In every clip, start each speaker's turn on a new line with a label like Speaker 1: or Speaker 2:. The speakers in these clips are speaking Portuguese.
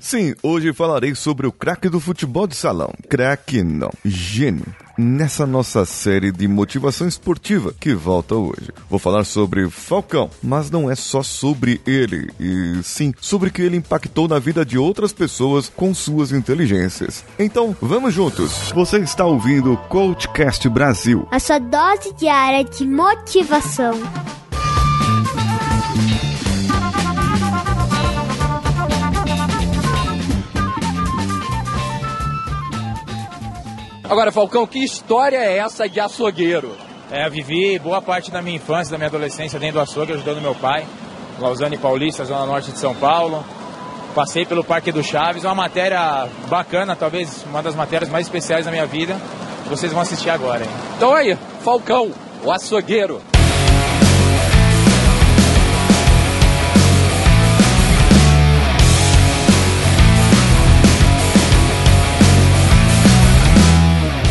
Speaker 1: Sim, hoje falarei sobre o craque do futebol de salão. Craque não, gênio. Nessa nossa série de motivação esportiva que volta hoje. Vou falar sobre Falcão, mas não é só sobre ele, e sim sobre que ele impactou na vida de outras pessoas com suas inteligências. Então, vamos juntos. Você está ouvindo o Coachcast Brasil.
Speaker 2: A sua dose diária de motivação.
Speaker 3: Agora, Falcão, que história é essa de açougueiro?
Speaker 4: É, vivi boa parte da minha infância, da minha adolescência dentro do açougue, ajudando meu pai, Lausanne Paulista, Zona Norte de São Paulo. Passei pelo Parque do Chaves, uma matéria bacana, talvez uma das matérias mais especiais da minha vida. Vocês vão assistir agora, hein?
Speaker 3: Então aí, Falcão, o açougueiro.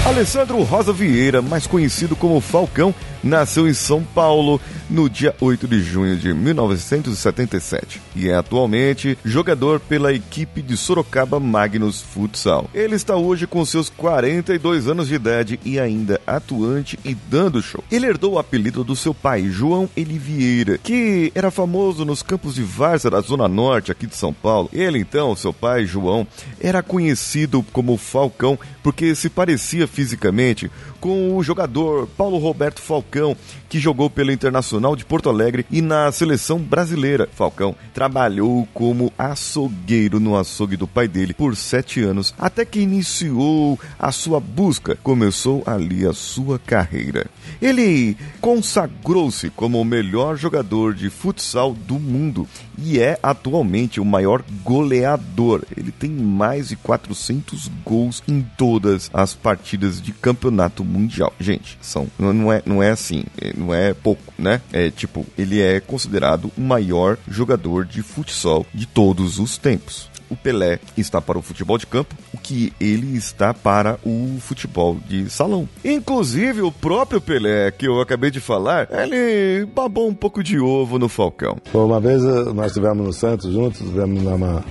Speaker 1: Alessandro Rosa Vieira, mais conhecido como Falcão, nasceu em São Paulo no dia 8 de junho de 1977 e é atualmente jogador pela equipe de Sorocaba Magnus Futsal. Ele está hoje com seus 42 anos de idade e ainda atuante e dando show. Ele herdou o apelido do seu pai, João Elivieira, que era famoso nos campos de várzea da Zona Norte aqui de São Paulo. Ele então, seu pai, João, era conhecido como Falcão porque se parecia fisicamente com o jogador Paulo Roberto Falcão, que jogou pelo Internacional de Porto Alegre e na seleção brasileira. Falcão trabalhou como açougueiro no açougue do pai dele por sete anos, até que iniciou a sua busca. Começou ali a sua carreira. Ele consagrou-se como o melhor jogador de futsal do mundo e é atualmente o maior goleador. Ele tem mais de 400 gols em todas as partidas de campeonato mundial. Gente, são não é não é assim, é, não é pouco, né? É tipo, ele é considerado o maior jogador de futsal de todos os tempos o Pelé está para o futebol de campo, o que ele está para o futebol de salão. Inclusive, o próprio Pelé, que eu acabei de falar, ele babou um pouco de ovo no Falcão.
Speaker 5: Uma vez eh, nós estivemos no Santos juntos, tivemos numa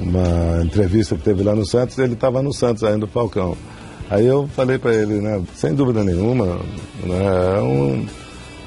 Speaker 5: uma entrevista que teve lá no Santos, ele estava no Santos ainda, o Falcão. Aí eu falei para ele, né, sem dúvida nenhuma, né, é um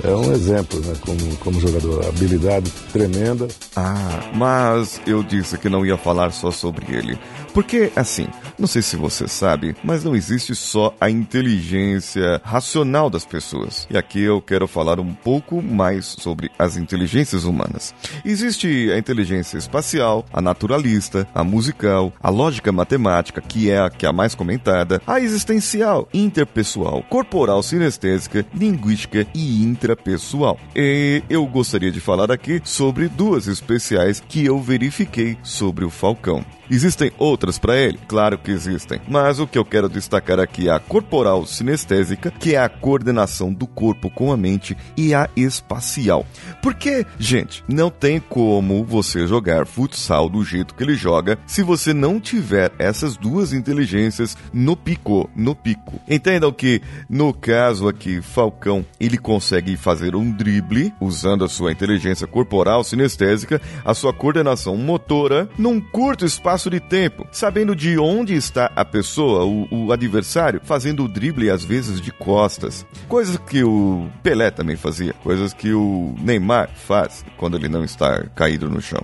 Speaker 5: é um exemplo, né, como, como jogador. Habilidade tremenda.
Speaker 1: Ah, mas eu disse que não ia falar só sobre ele. Porque, assim, não sei se você sabe, mas não existe só a inteligência racional das pessoas. E aqui eu quero falar um pouco mais sobre as inteligências humanas. Existe a inteligência espacial, a naturalista, a musical, a lógica matemática, que é a que é a mais comentada, a existencial, interpessoal, corporal sinestésica, linguística e intrapessoal. E eu gostaria de falar aqui sobre duas especiais que eu verifiquei sobre o Falcão. Existem outras para ele? Claro que existem. Mas o que eu quero destacar aqui é a corporal sinestésica, que é a coordenação do corpo com a mente, e a espacial. Porque, gente, não tem como você jogar futsal do jeito que ele joga se você não tiver essas duas inteligências no pico, no pico. Entendam que, no caso aqui, Falcão, ele consegue fazer um drible usando a sua inteligência corporal sinestésica, a sua coordenação motora, num curto espaço de tempo, sabendo de onde está a pessoa, o, o adversário, fazendo o drible às vezes de costas. Coisas que o Pelé também fazia, coisas que o Neymar faz quando ele não está caído no chão.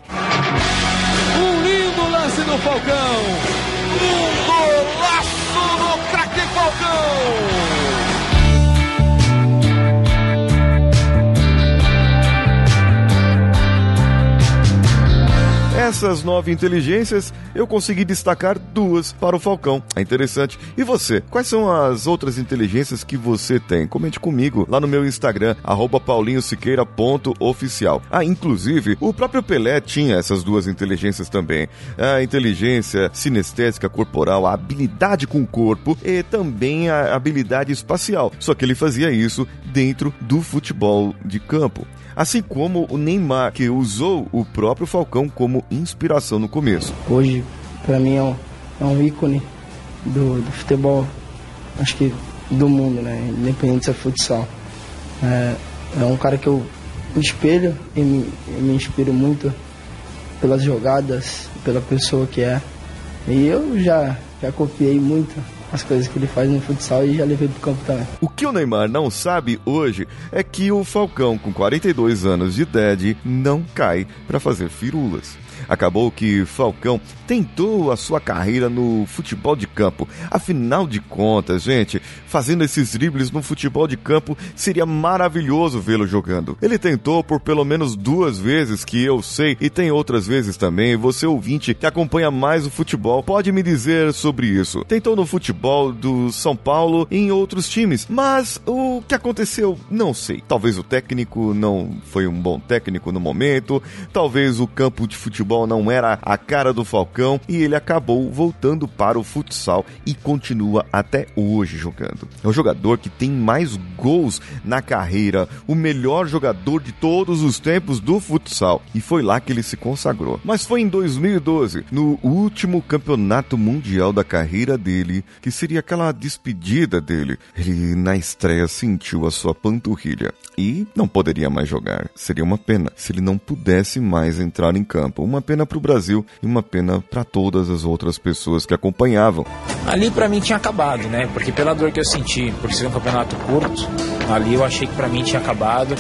Speaker 3: Um lindo lance do Falcão!
Speaker 1: Dessas nove inteligências, eu consegui destacar duas para o Falcão. É interessante. E você? Quais são as outras inteligências que você tem? Comente comigo lá no meu Instagram, paulinhosiqueira.oficial. Ah, inclusive, o próprio Pelé tinha essas duas inteligências também. A inteligência sinestésica corporal, a habilidade com o corpo e também a habilidade espacial. Só que ele fazia isso dentro do futebol de campo assim como o Neymar, que usou o próprio Falcão como inspiração no começo.
Speaker 6: Hoje, para mim, é um, é um ícone do, do, futebol, acho que do mundo, né? Independente se é futsal. É, é um cara que eu me espelho e me, me inspiro muito pelas jogadas, pela pessoa que é. E eu já, já copiei muito as coisas que ele faz no futsal e já levei pro campo também.
Speaker 1: O que o Neymar não sabe hoje é que o Falcão, com 42 anos de idade, não cai para fazer firulas. Acabou que Falcão tentou a sua carreira no futebol de campo. Afinal de contas, gente, fazendo esses dribles no futebol de campo seria maravilhoso vê-lo jogando. Ele tentou por pelo menos duas vezes, que eu sei, e tem outras vezes também. Você ouvinte que acompanha mais o futebol pode me dizer sobre isso. Tentou no futebol do São Paulo e em outros times, mas o que aconteceu? Não sei. Talvez o técnico não foi um bom técnico no momento, talvez o campo de futebol não era a cara do Falcão e ele acabou voltando para o futsal e continua até hoje jogando. É o jogador que tem mais gols na carreira, o melhor jogador de todos os tempos do futsal e foi lá que ele se consagrou. Mas foi em 2012, no último campeonato mundial da carreira dele, que seria aquela despedida dele. Ele na estreia sentiu a sua panturrilha e não poderia mais jogar. Seria uma pena se ele não pudesse mais entrar em campo. Uma pena para o Brasil e uma pena para todas as outras pessoas que acompanhavam.
Speaker 4: Ali para mim tinha acabado, né? Porque pela dor que eu senti, por ser um campeonato curto, ali eu achei que para mim tinha acabado.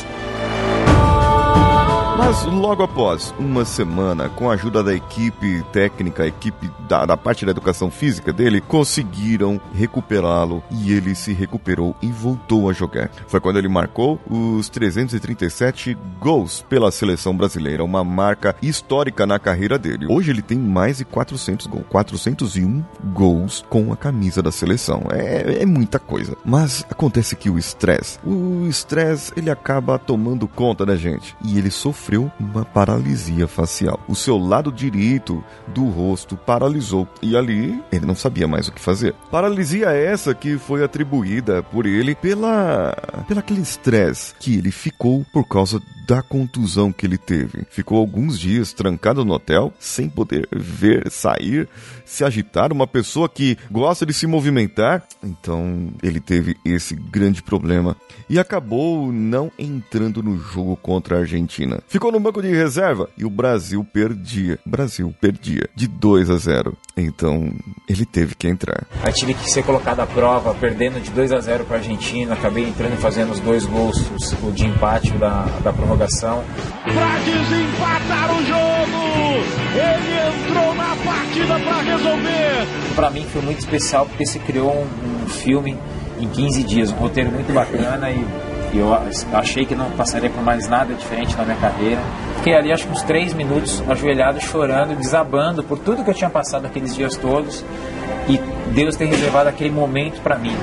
Speaker 1: Mas logo após uma semana, com a ajuda da equipe técnica, equipe da, da parte da educação física dele, conseguiram recuperá-lo e ele se recuperou e voltou a jogar. Foi quando ele marcou os 337 gols pela seleção brasileira, uma marca histórica na carreira dele. Hoje ele tem mais de 400 gols, 401 gols com a camisa da seleção. É, é muita coisa. Mas acontece que o estresse, o estresse ele acaba tomando conta da gente e ele sofreu sofreu uma paralisia facial. O seu lado direito do rosto paralisou e ali ele não sabia mais o que fazer. Paralisia essa que foi atribuída por ele pela pela aquele estresse que ele ficou por causa da contusão que ele teve. Ficou alguns dias trancado no hotel, sem poder ver, sair, se agitar. Uma pessoa que gosta de se movimentar. Então ele teve esse grande problema e acabou não entrando no jogo contra a Argentina. Ficou no banco de reserva e o Brasil perdia. O Brasil perdia de 2 a 0. Então ele teve que entrar.
Speaker 4: Aí tive que ser colocado à prova, perdendo de 2 a 0 para a Argentina. Acabei entrando e fazendo os dois gols, o de empate da, da prorrogação prorrogação.
Speaker 3: Para desempatar o jogo, ele entrou na partida para resolver.
Speaker 4: Para mim foi muito especial porque se criou um, um, filme em 15 dias, um roteiro muito bacana e, e eu achei que não passaria por mais nada diferente na minha carreira. Fiquei ali acho que uns 3 minutos ajoelhado, chorando, desabando por tudo que eu tinha passado aqueles dias todos e Deus ter reservado aquele momento para mim.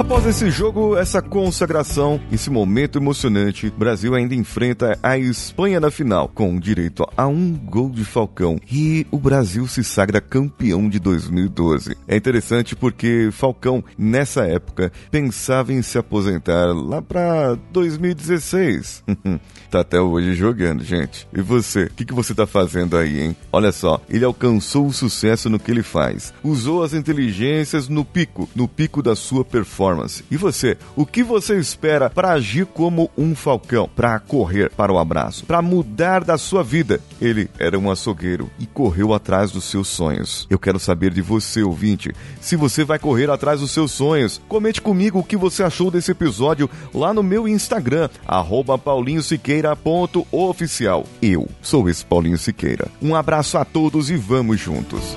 Speaker 1: Após esse jogo, essa consagração, esse momento emocionante, o Brasil ainda enfrenta a Espanha na final, com direito a um gol de Falcão. E o Brasil se sagra campeão de 2012. É interessante porque Falcão, nessa época, pensava em se aposentar lá para 2016. tá até hoje jogando, gente. E você? O que, que você tá fazendo aí, hein? Olha só, ele alcançou o sucesso no que ele faz. Usou as inteligências no pico, no pico da sua performance performance. E você, o que você espera para agir como um falcão, para correr para o abraço, para mudar da sua vida? Ele era um açougueiro e correu atrás dos seus sonhos. Eu quero saber de você, ouvinte, se você vai correr atrás dos seus sonhos. Comente comigo o que você achou desse episódio lá no meu Instagram, paulinhosiqueira.oficial. Eu sou esse Paulinho Siqueira. Um abraço a todos e vamos juntos.